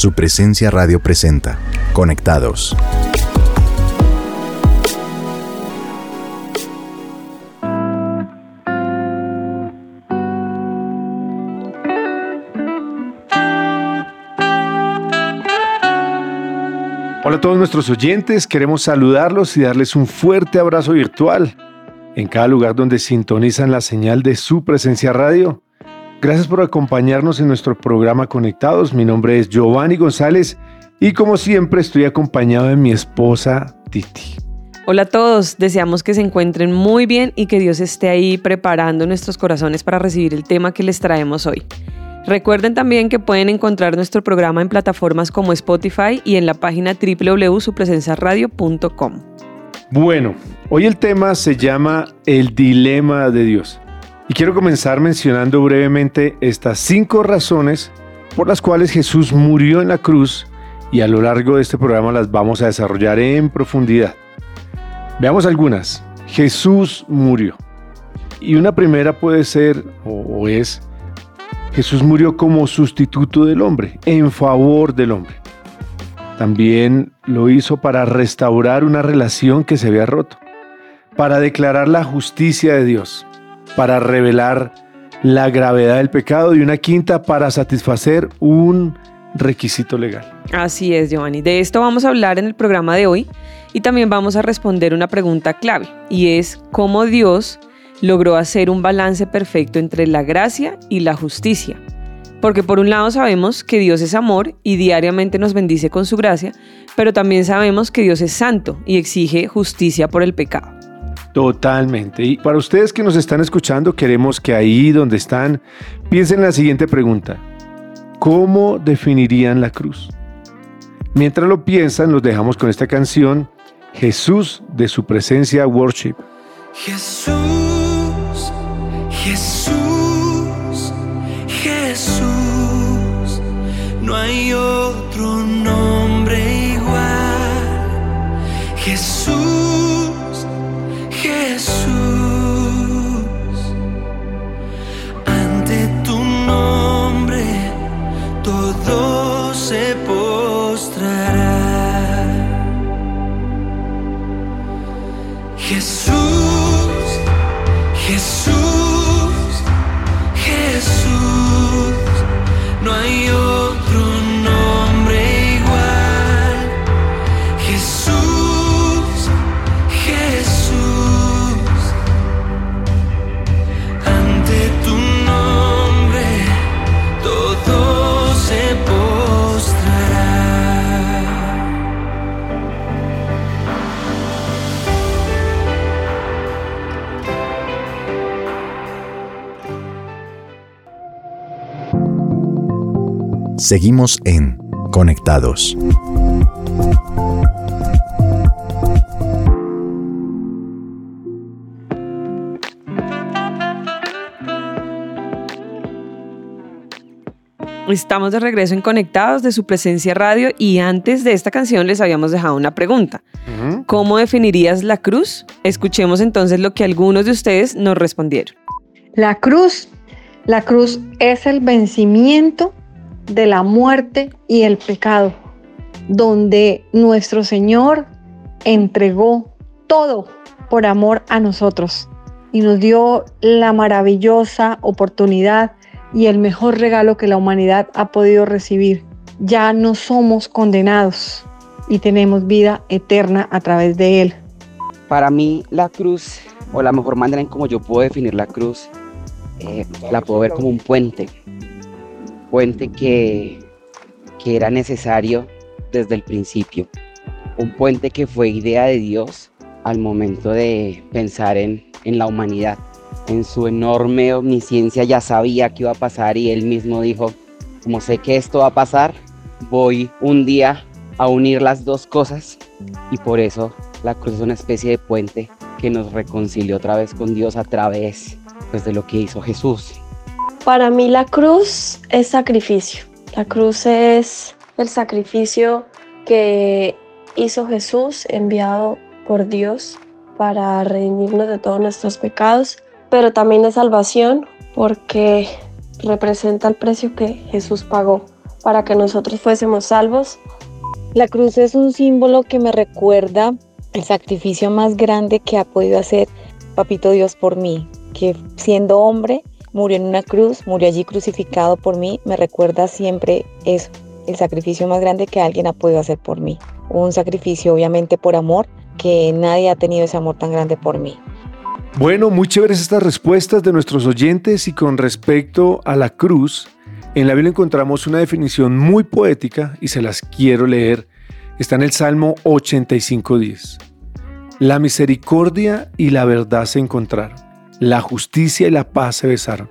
Su presencia radio presenta. Conectados. Hola a todos nuestros oyentes, queremos saludarlos y darles un fuerte abrazo virtual en cada lugar donde sintonizan la señal de su presencia radio. Gracias por acompañarnos en nuestro programa Conectados. Mi nombre es Giovanni González y como siempre estoy acompañado de mi esposa Titi. Hola a todos, deseamos que se encuentren muy bien y que Dios esté ahí preparando nuestros corazones para recibir el tema que les traemos hoy. Recuerden también que pueden encontrar nuestro programa en plataformas como Spotify y en la página www.supresenciaradio.com. Bueno, hoy el tema se llama El dilema de Dios. Y quiero comenzar mencionando brevemente estas cinco razones por las cuales Jesús murió en la cruz y a lo largo de este programa las vamos a desarrollar en profundidad. Veamos algunas. Jesús murió. Y una primera puede ser o es, Jesús murió como sustituto del hombre, en favor del hombre. También lo hizo para restaurar una relación que se había roto, para declarar la justicia de Dios para revelar la gravedad del pecado y una quinta para satisfacer un requisito legal. Así es, Giovanni. De esto vamos a hablar en el programa de hoy y también vamos a responder una pregunta clave y es cómo Dios logró hacer un balance perfecto entre la gracia y la justicia. Porque por un lado sabemos que Dios es amor y diariamente nos bendice con su gracia, pero también sabemos que Dios es santo y exige justicia por el pecado. Totalmente. Y para ustedes que nos están escuchando, queremos que ahí donde están piensen en la siguiente pregunta. ¿Cómo definirían la cruz? Mientras lo piensan, los dejamos con esta canción, Jesús de su presencia worship. Jesús, Seguimos en Conectados. Estamos de regreso en Conectados de su presencia radio y antes de esta canción les habíamos dejado una pregunta. ¿Cómo definirías la cruz? Escuchemos entonces lo que algunos de ustedes nos respondieron. La cruz, la cruz es el vencimiento de la muerte y el pecado, donde nuestro Señor entregó todo por amor a nosotros y nos dio la maravillosa oportunidad y el mejor regalo que la humanidad ha podido recibir. Ya no somos condenados y tenemos vida eterna a través de Él. Para mí la cruz, o la mejor manera en cómo yo puedo definir la cruz, eh, la puedo ver como un puente puente que, que era necesario desde el principio. Un puente que fue idea de Dios al momento de pensar en, en la humanidad. En su enorme omnisciencia ya sabía que iba a pasar y él mismo dijo, como sé que esto va a pasar, voy un día a unir las dos cosas y por eso la cruz es una especie de puente que nos reconcilió otra vez con Dios a través pues, de lo que hizo Jesús. Para mí la cruz es sacrificio. La cruz es el sacrificio que hizo Jesús enviado por Dios para redimirnos de todos nuestros pecados, pero también es salvación porque representa el precio que Jesús pagó para que nosotros fuésemos salvos. La cruz es un símbolo que me recuerda el sacrificio más grande que ha podido hacer Papito Dios por mí, que siendo hombre murió en una cruz, murió allí crucificado por mí, me recuerda siempre eso, el sacrificio más grande que alguien ha podido hacer por mí. Un sacrificio obviamente por amor, que nadie ha tenido ese amor tan grande por mí. Bueno, muy chéveres estas respuestas de nuestros oyentes y con respecto a la cruz, en la Biblia encontramos una definición muy poética y se las quiero leer. Está en el Salmo 85.10. La misericordia y la verdad se encontraron, la justicia y la paz se besaron.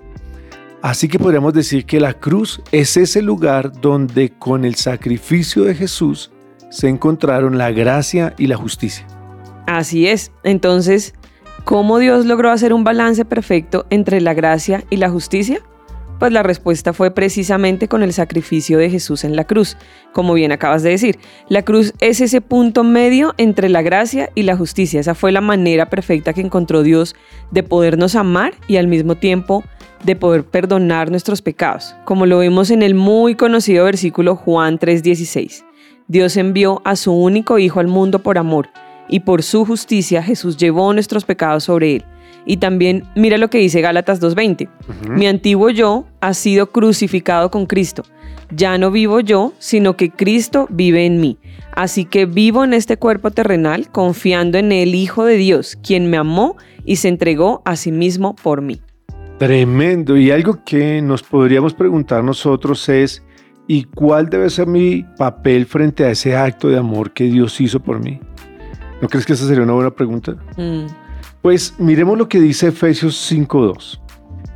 Así que podríamos decir que la cruz es ese lugar donde con el sacrificio de Jesús se encontraron la gracia y la justicia. Así es. Entonces, ¿cómo Dios logró hacer un balance perfecto entre la gracia y la justicia? Pues la respuesta fue precisamente con el sacrificio de Jesús en la cruz, como bien acabas de decir. La cruz es ese punto medio entre la gracia y la justicia. Esa fue la manera perfecta que encontró Dios de podernos amar y al mismo tiempo de poder perdonar nuestros pecados, como lo vemos en el muy conocido versículo Juan 3:16. Dios envió a su único Hijo al mundo por amor, y por su justicia Jesús llevó nuestros pecados sobre él y también mira lo que dice Gálatas 2.20. Mi antiguo yo ha sido crucificado con Cristo. Ya no vivo yo, sino que Cristo vive en mí. Así que vivo en este cuerpo terrenal confiando en el Hijo de Dios, quien me amó y se entregó a sí mismo por mí. Tremendo. Y algo que nos podríamos preguntar nosotros es, ¿y cuál debe ser mi papel frente a ese acto de amor que Dios hizo por mí? ¿No crees que esa sería una buena pregunta? Mm. Pues miremos lo que dice Efesios 5.2.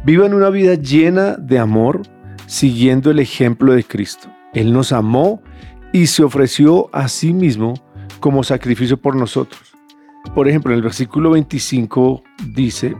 Vivan una vida llena de amor, siguiendo el ejemplo de Cristo. Él nos amó y se ofreció a sí mismo como sacrificio por nosotros. Por ejemplo, en el versículo 25 dice,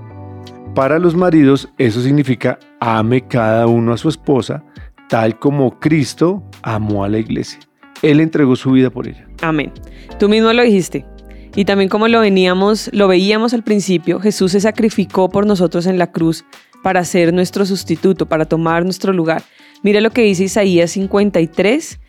para los maridos eso significa ame cada uno a su esposa, tal como Cristo amó a la iglesia. Él entregó su vida por ella. Amén. Tú mismo lo dijiste. Y también como lo veníamos, lo veíamos al principio, Jesús se sacrificó por nosotros en la cruz para ser nuestro sustituto, para tomar nuestro lugar. Mira lo que dice Isaías 53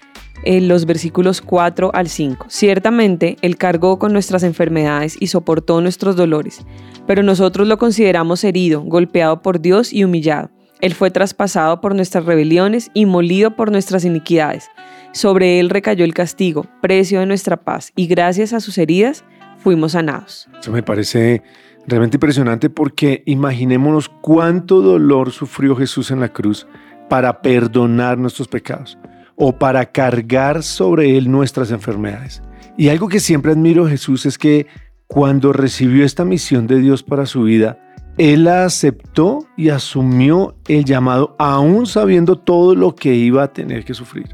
en los versículos 4 al 5. Ciertamente Él cargó con nuestras enfermedades y soportó nuestros dolores, pero nosotros lo consideramos herido, golpeado por Dios y humillado. Él fue traspasado por nuestras rebeliones y molido por nuestras iniquidades. Sobre Él recayó el castigo, precio de nuestra paz, y gracias a sus heridas fuimos sanados. Eso me parece realmente impresionante porque imaginémonos cuánto dolor sufrió Jesús en la cruz para perdonar nuestros pecados o para cargar sobre él nuestras enfermedades. Y algo que siempre admiro Jesús es que cuando recibió esta misión de Dios para su vida, él la aceptó y asumió el llamado, aún sabiendo todo lo que iba a tener que sufrir.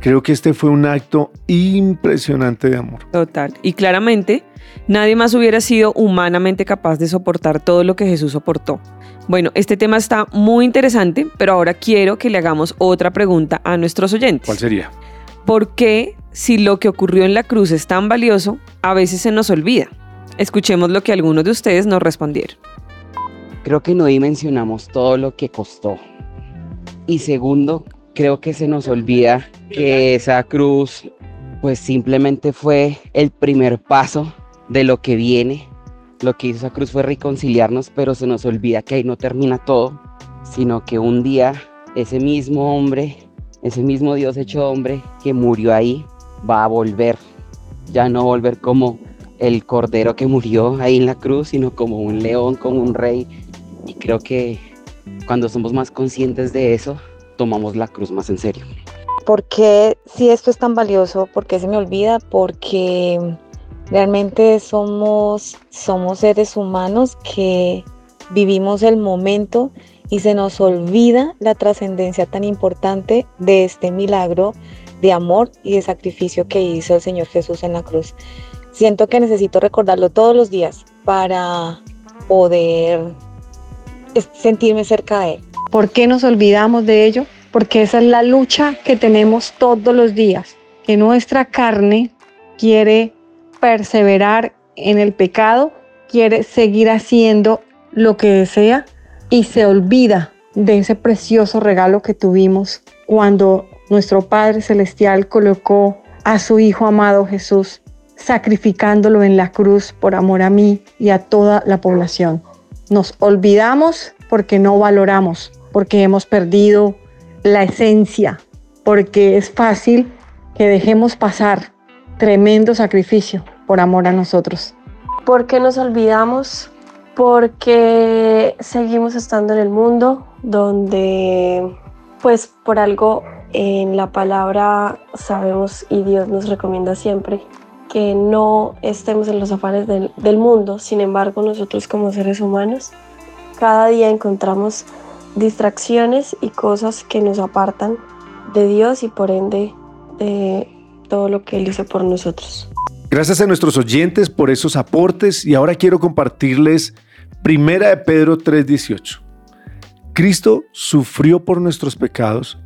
Creo que este fue un acto impresionante de amor. Total. Y claramente, nadie más hubiera sido humanamente capaz de soportar todo lo que Jesús soportó. Bueno, este tema está muy interesante, pero ahora quiero que le hagamos otra pregunta a nuestros oyentes. ¿Cuál sería? ¿Por qué, si lo que ocurrió en la cruz es tan valioso, a veces se nos olvida? Escuchemos lo que algunos de ustedes nos respondieron. Creo que no dimensionamos todo lo que costó. Y segundo, creo que se nos olvida que esa cruz pues simplemente fue el primer paso de lo que viene. Lo que hizo esa cruz fue reconciliarnos, pero se nos olvida que ahí no termina todo, sino que un día ese mismo hombre, ese mismo Dios hecho hombre que murió ahí, va a volver. Ya no volver como el cordero que murió ahí en la cruz, sino como un león, como un rey. Y creo que cuando somos más conscientes de eso, tomamos la cruz más en serio. ¿Por qué si esto es tan valioso? ¿Por qué se me olvida? Porque realmente somos, somos seres humanos que vivimos el momento y se nos olvida la trascendencia tan importante de este milagro de amor y de sacrificio que hizo el Señor Jesús en la cruz. Siento que necesito recordarlo todos los días para poder sentirme cerca de Él. ¿Por qué nos olvidamos de ello? Porque esa es la lucha que tenemos todos los días, que nuestra carne quiere perseverar en el pecado, quiere seguir haciendo lo que desea y se olvida de ese precioso regalo que tuvimos cuando nuestro Padre Celestial colocó a su Hijo amado Jesús, sacrificándolo en la cruz por amor a mí y a toda la población. Nos olvidamos porque no valoramos, porque hemos perdido la esencia, porque es fácil que dejemos pasar tremendo sacrificio por amor a nosotros. ¿Por qué nos olvidamos? Porque seguimos estando en el mundo donde, pues por algo en la palabra sabemos y Dios nos recomienda siempre que no estemos en los afanes del, del mundo. Sin embargo, nosotros como seres humanos, cada día encontramos distracciones y cosas que nos apartan de Dios y por ende de todo lo que Él hizo por nosotros. Gracias a nuestros oyentes por esos aportes y ahora quiero compartirles Primera de Pedro 3:18. Cristo sufrió por nuestros pecados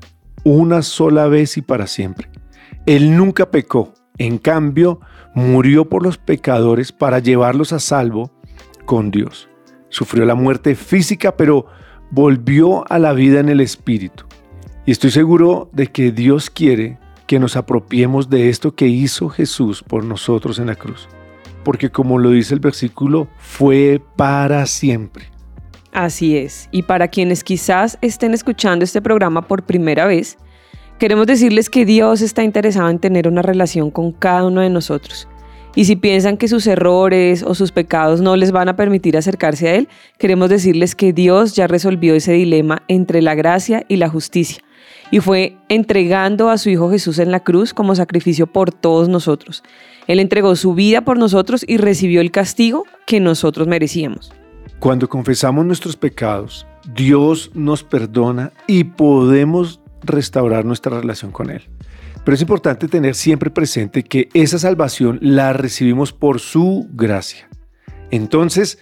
una sola vez y para siempre. Él nunca pecó, en cambio murió por los pecadores para llevarlos a salvo con Dios. Sufrió la muerte física, pero volvió a la vida en el Espíritu. Y estoy seguro de que Dios quiere que nos apropiemos de esto que hizo Jesús por nosotros en la cruz. Porque como lo dice el versículo, fue para siempre. Así es. Y para quienes quizás estén escuchando este programa por primera vez, queremos decirles que Dios está interesado en tener una relación con cada uno de nosotros. Y si piensan que sus errores o sus pecados no les van a permitir acercarse a Él, queremos decirles que Dios ya resolvió ese dilema entre la gracia y la justicia y fue entregando a su Hijo Jesús en la cruz como sacrificio por todos nosotros. Él entregó su vida por nosotros y recibió el castigo que nosotros merecíamos. Cuando confesamos nuestros pecados, Dios nos perdona y podemos restaurar nuestra relación con Él. Pero es importante tener siempre presente que esa salvación la recibimos por su gracia. Entonces,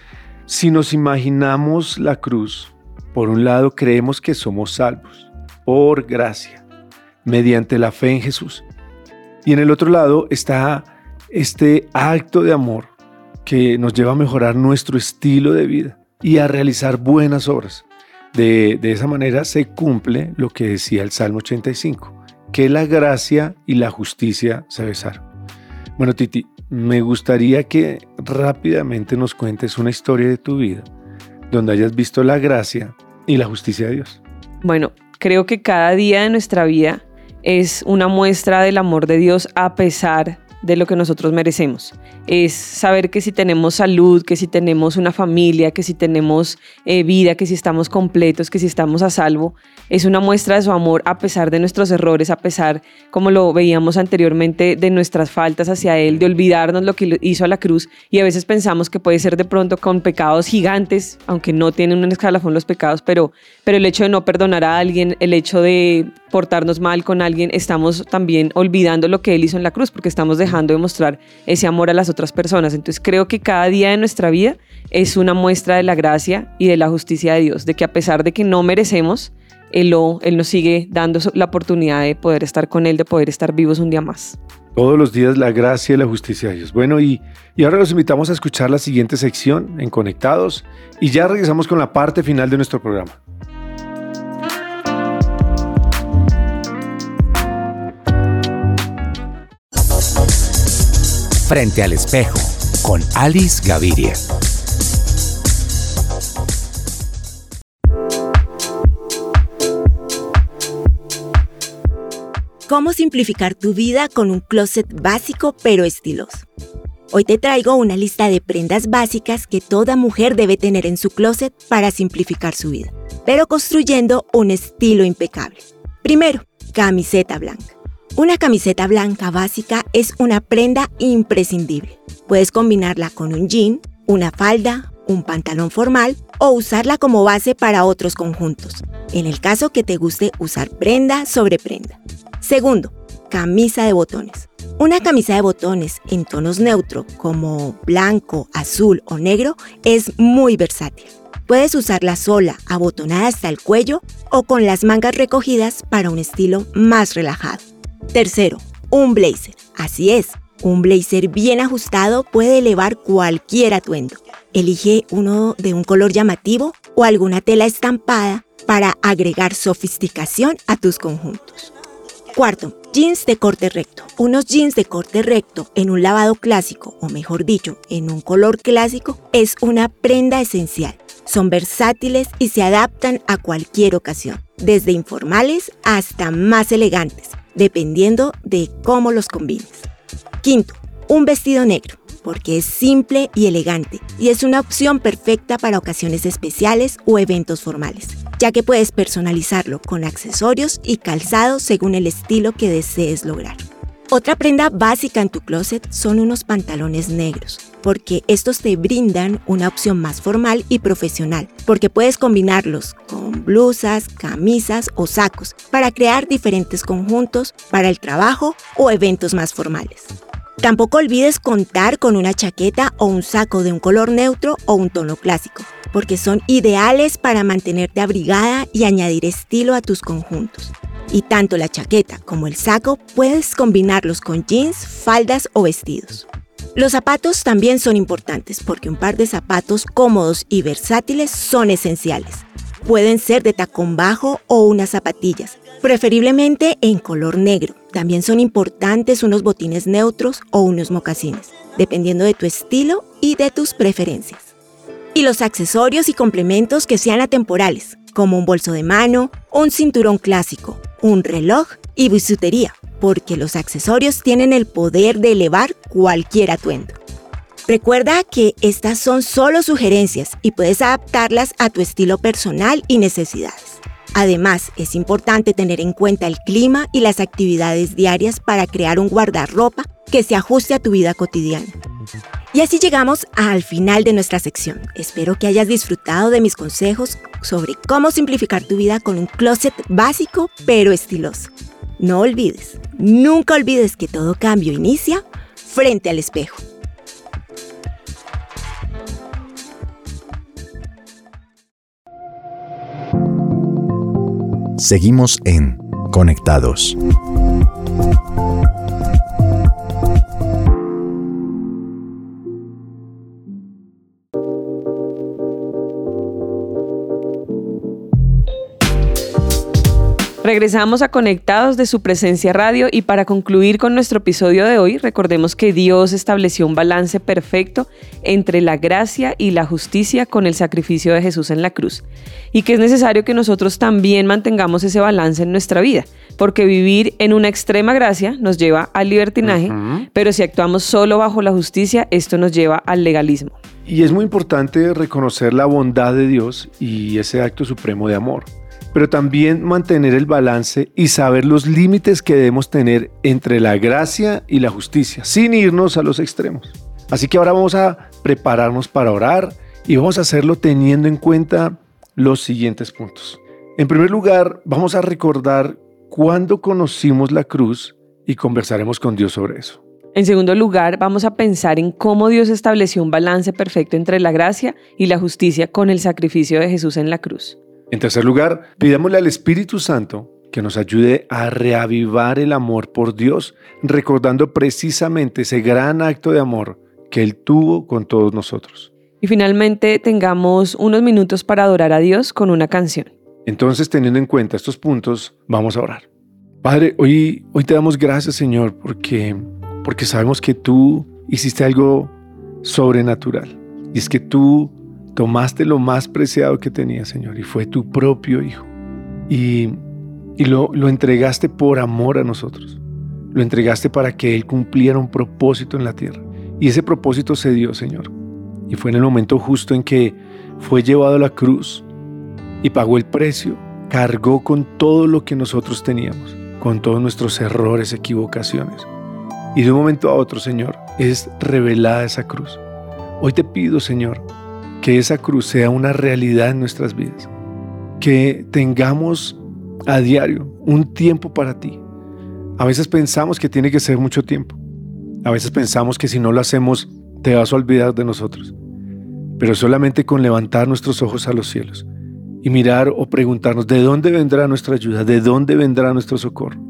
si nos imaginamos la cruz, por un lado creemos que somos salvos por gracia, mediante la fe en Jesús. Y en el otro lado está este acto de amor que nos lleva a mejorar nuestro estilo de vida y a realizar buenas obras. De, esa manera se cumple lo que decía el Salmo 85, que la gracia y la justicia se besaron. Bueno, Titi, me gustaría que rápidamente nos cuentes una historia de tu vida donde hayas visto la gracia y la justicia de Dios. Bueno, creo que cada día de nuestra vida es una muestra del amor de Dios a pesar de lo que nosotros merecemos. Es saber que si tenemos salud, que si tenemos una familia, que si tenemos eh, vida, que si estamos completos, que si estamos a salvo, es una muestra de su amor a pesar de nuestros errores, a pesar, como lo veíamos anteriormente, de nuestras faltas hacia Él, de olvidarnos lo que hizo a la cruz y a veces pensamos que puede ser de pronto con pecados gigantes, aunque no tienen un escalafón los pecados, pero, pero el hecho de no perdonar a alguien, el hecho de portarnos mal con alguien, estamos también olvidando lo que Él hizo en la cruz, porque estamos dejando de mostrar ese amor a las otras personas. Entonces creo que cada día de nuestra vida es una muestra de la gracia y de la justicia de Dios, de que a pesar de que no merecemos, Él, él nos sigue dando la oportunidad de poder estar con Él, de poder estar vivos un día más. Todos los días la gracia y la justicia de Dios. Bueno, y, y ahora los invitamos a escuchar la siguiente sección en Conectados y ya regresamos con la parte final de nuestro programa. Frente al espejo con Alice Gaviria. ¿Cómo simplificar tu vida con un closet básico pero estiloso? Hoy te traigo una lista de prendas básicas que toda mujer debe tener en su closet para simplificar su vida, pero construyendo un estilo impecable. Primero, camiseta blanca. Una camiseta blanca básica es una prenda imprescindible. Puedes combinarla con un jean, una falda, un pantalón formal o usarla como base para otros conjuntos, en el caso que te guste usar prenda sobre prenda. Segundo, camisa de botones. Una camisa de botones en tonos neutros como blanco, azul o negro es muy versátil. Puedes usarla sola, abotonada hasta el cuello o con las mangas recogidas para un estilo más relajado. Tercero, un blazer. Así es, un blazer bien ajustado puede elevar cualquier atuendo. Elige uno de un color llamativo o alguna tela estampada para agregar sofisticación a tus conjuntos. Cuarto, jeans de corte recto. Unos jeans de corte recto en un lavado clásico, o mejor dicho, en un color clásico, es una prenda esencial. Son versátiles y se adaptan a cualquier ocasión, desde informales hasta más elegantes, dependiendo de cómo los combines. Quinto, un vestido negro porque es simple y elegante y es una opción perfecta para ocasiones especiales o eventos formales, ya que puedes personalizarlo con accesorios y calzado según el estilo que desees lograr. Otra prenda básica en tu closet son unos pantalones negros, porque estos te brindan una opción más formal y profesional, porque puedes combinarlos con blusas, camisas o sacos para crear diferentes conjuntos para el trabajo o eventos más formales. Tampoco olvides contar con una chaqueta o un saco de un color neutro o un tono clásico, porque son ideales para mantenerte abrigada y añadir estilo a tus conjuntos. Y tanto la chaqueta como el saco puedes combinarlos con jeans, faldas o vestidos. Los zapatos también son importantes porque un par de zapatos cómodos y versátiles son esenciales. Pueden ser de tacón bajo o unas zapatillas, preferiblemente en color negro. También son importantes unos botines neutros o unos mocasines, dependiendo de tu estilo y de tus preferencias. Y los accesorios y complementos que sean atemporales, como un bolso de mano, un cinturón clásico, un reloj y bisutería, porque los accesorios tienen el poder de elevar cualquier atuendo. Recuerda que estas son solo sugerencias y puedes adaptarlas a tu estilo personal y necesidades. Además, es importante tener en cuenta el clima y las actividades diarias para crear un guardarropa que se ajuste a tu vida cotidiana. Y así llegamos al final de nuestra sección. Espero que hayas disfrutado de mis consejos sobre cómo simplificar tu vida con un closet básico pero estiloso. No olvides, nunca olvides que todo cambio inicia frente al espejo. Seguimos en Conectados. Regresamos a Conectados de su presencia radio y para concluir con nuestro episodio de hoy, recordemos que Dios estableció un balance perfecto entre la gracia y la justicia con el sacrificio de Jesús en la cruz y que es necesario que nosotros también mantengamos ese balance en nuestra vida, porque vivir en una extrema gracia nos lleva al libertinaje, pero si actuamos solo bajo la justicia, esto nos lleva al legalismo. Y es muy importante reconocer la bondad de Dios y ese acto supremo de amor pero también mantener el balance y saber los límites que debemos tener entre la gracia y la justicia, sin irnos a los extremos. Así que ahora vamos a prepararnos para orar y vamos a hacerlo teniendo en cuenta los siguientes puntos. En primer lugar, vamos a recordar cuándo conocimos la cruz y conversaremos con Dios sobre eso. En segundo lugar, vamos a pensar en cómo Dios estableció un balance perfecto entre la gracia y la justicia con el sacrificio de Jesús en la cruz. En tercer lugar, pidámosle al Espíritu Santo que nos ayude a reavivar el amor por Dios, recordando precisamente ese gran acto de amor que Él tuvo con todos nosotros. Y finalmente tengamos unos minutos para adorar a Dios con una canción. Entonces, teniendo en cuenta estos puntos, vamos a orar. Padre, hoy, hoy te damos gracias, Señor, porque, porque sabemos que tú hiciste algo sobrenatural. Y es que tú tomaste lo más preciado que tenía, Señor, y fue tu propio Hijo. Y, y lo, lo entregaste por amor a nosotros. Lo entregaste para que Él cumpliera un propósito en la tierra. Y ese propósito se dio, Señor. Y fue en el momento justo en que fue llevado a la cruz y pagó el precio, cargó con todo lo que nosotros teníamos, con todos nuestros errores, equivocaciones. Y de un momento a otro, Señor, es revelada esa cruz. Hoy te pido, Señor, que esa cruz sea una realidad en nuestras vidas, que tengamos a diario un tiempo para ti. A veces pensamos que tiene que ser mucho tiempo. A veces pensamos que si no lo hacemos te vas a olvidar de nosotros. Pero solamente con levantar nuestros ojos a los cielos y mirar o preguntarnos de dónde vendrá nuestra ayuda, de dónde vendrá nuestro socorro,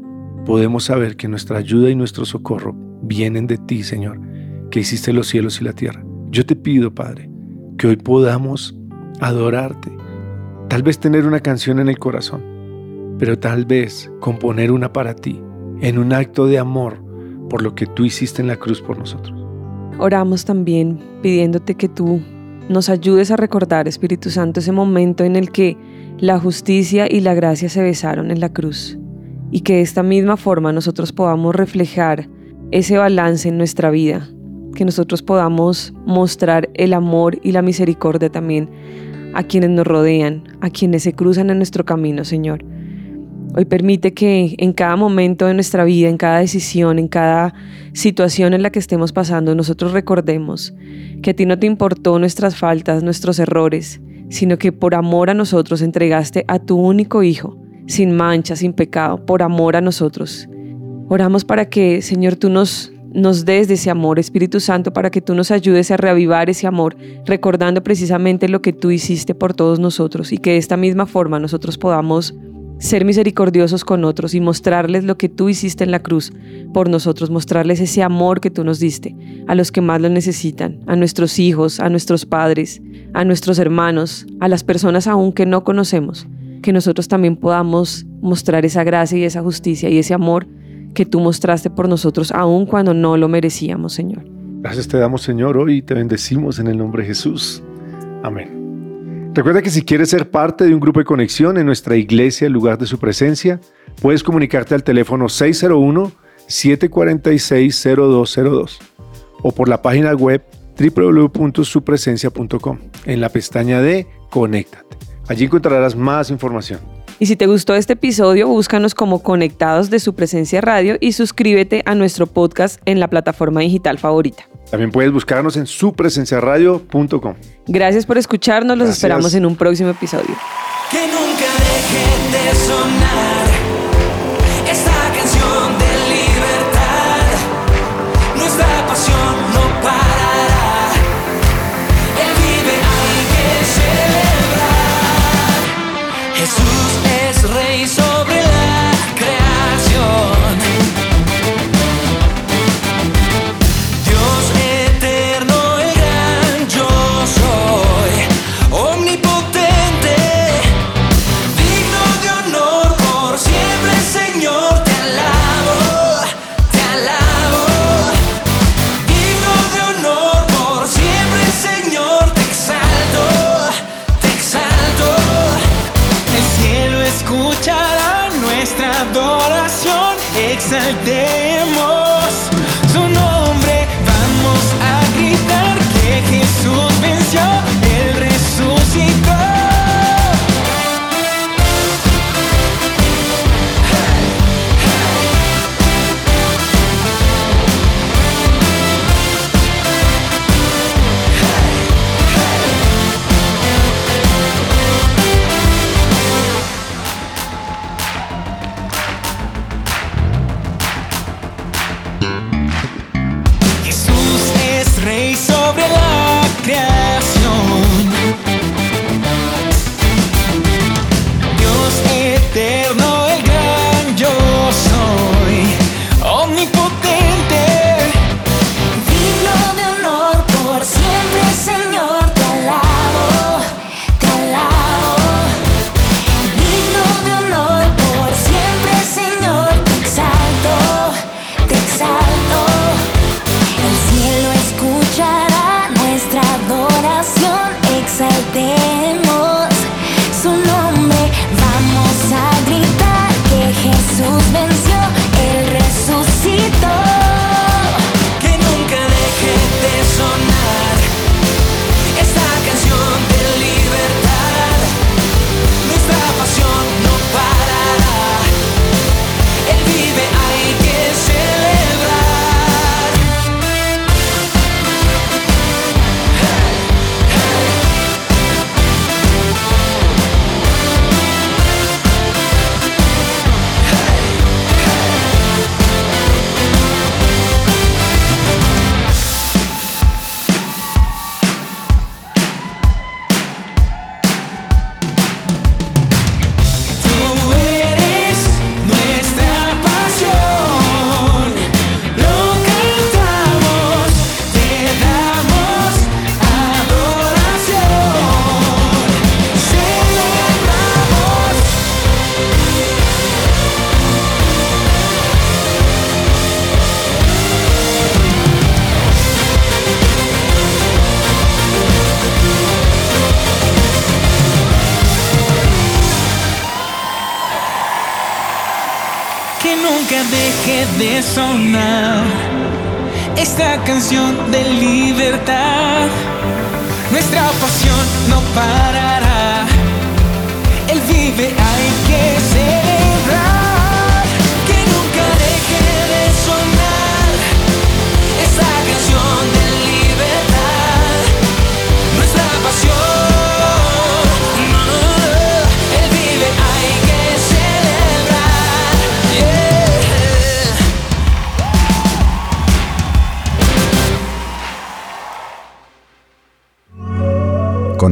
podemos saber que nuestra ayuda y nuestro socorro vienen de ti, Señor, que hiciste los cielos y la tierra. Yo te pido, Padre, que hoy podamos adorarte. Tal vez tener una canción en el corazón, pero tal vez componer una para ti en un acto de amor por lo que tú hiciste en la cruz por nosotros. Oramos también pidiéndote que tú nos ayudes a recordar, Espíritu Santo, ese momento en el que la justicia y la gracia se besaron en la cruz y que de esta misma forma nosotros podamos reflejar ese balance en nuestra vida, que nosotros podamos mostrar el amor y la misericordia también a quienes nos rodean, a quienes se cruzan en nuestro camino, Señor. Hoy permite que en cada momento de nuestra vida, en cada decisión, en cada situación en la que estemos pasando, nosotros recordemos que a ti no te importó nuestras faltas, nuestros errores, sino que por amor a nosotros entregaste a tu único Hijo, sin mancha, sin pecado, por amor a nosotros. Oramos para que, Señor, tú nos, nos des de ese amor, Espíritu Santo, para que tú nos ayudes a reavivar ese amor, recordando precisamente lo que tú hiciste por todos nosotros y que de esta misma forma nosotros podamos ser misericordiosos con otros y mostrarles lo que tú hiciste en la cruz por nosotros, mostrarles ese amor que tú nos diste a los que más lo necesitan, a nuestros hijos, a nuestros padres, a nuestros hermanos, a las personas aún que no conocemos, que nosotros también podamos mostrar esa gracia y esa justicia y ese amor que tú mostraste por nosotros aún cuando no lo merecíamos, Señor. Gracias te damos, Señor, hoy te bendecimos en el nombre de Jesús. Amén. Recuerda que si quieres ser parte de un grupo de conexión en nuestra iglesia, lugar de su presencia, puedes comunicarte al teléfono 601-746-0202 o por la página web www.supresencia.com en la pestaña de Conéctate. Allí encontrarás más información. Y si te gustó este episodio, búscanos como Conectados de su presencia radio y suscríbete a nuestro podcast en la plataforma digital favorita. También puedes buscarnos en supresenciaradio.com. Gracias por escucharnos, los esperamos en un próximo episodio. Que nunca deje de sonar esta canción de takes a damn nunca deje de sonar esta canción de libertad. Nuestra pasión no parará. Él vive, hay que celebrar.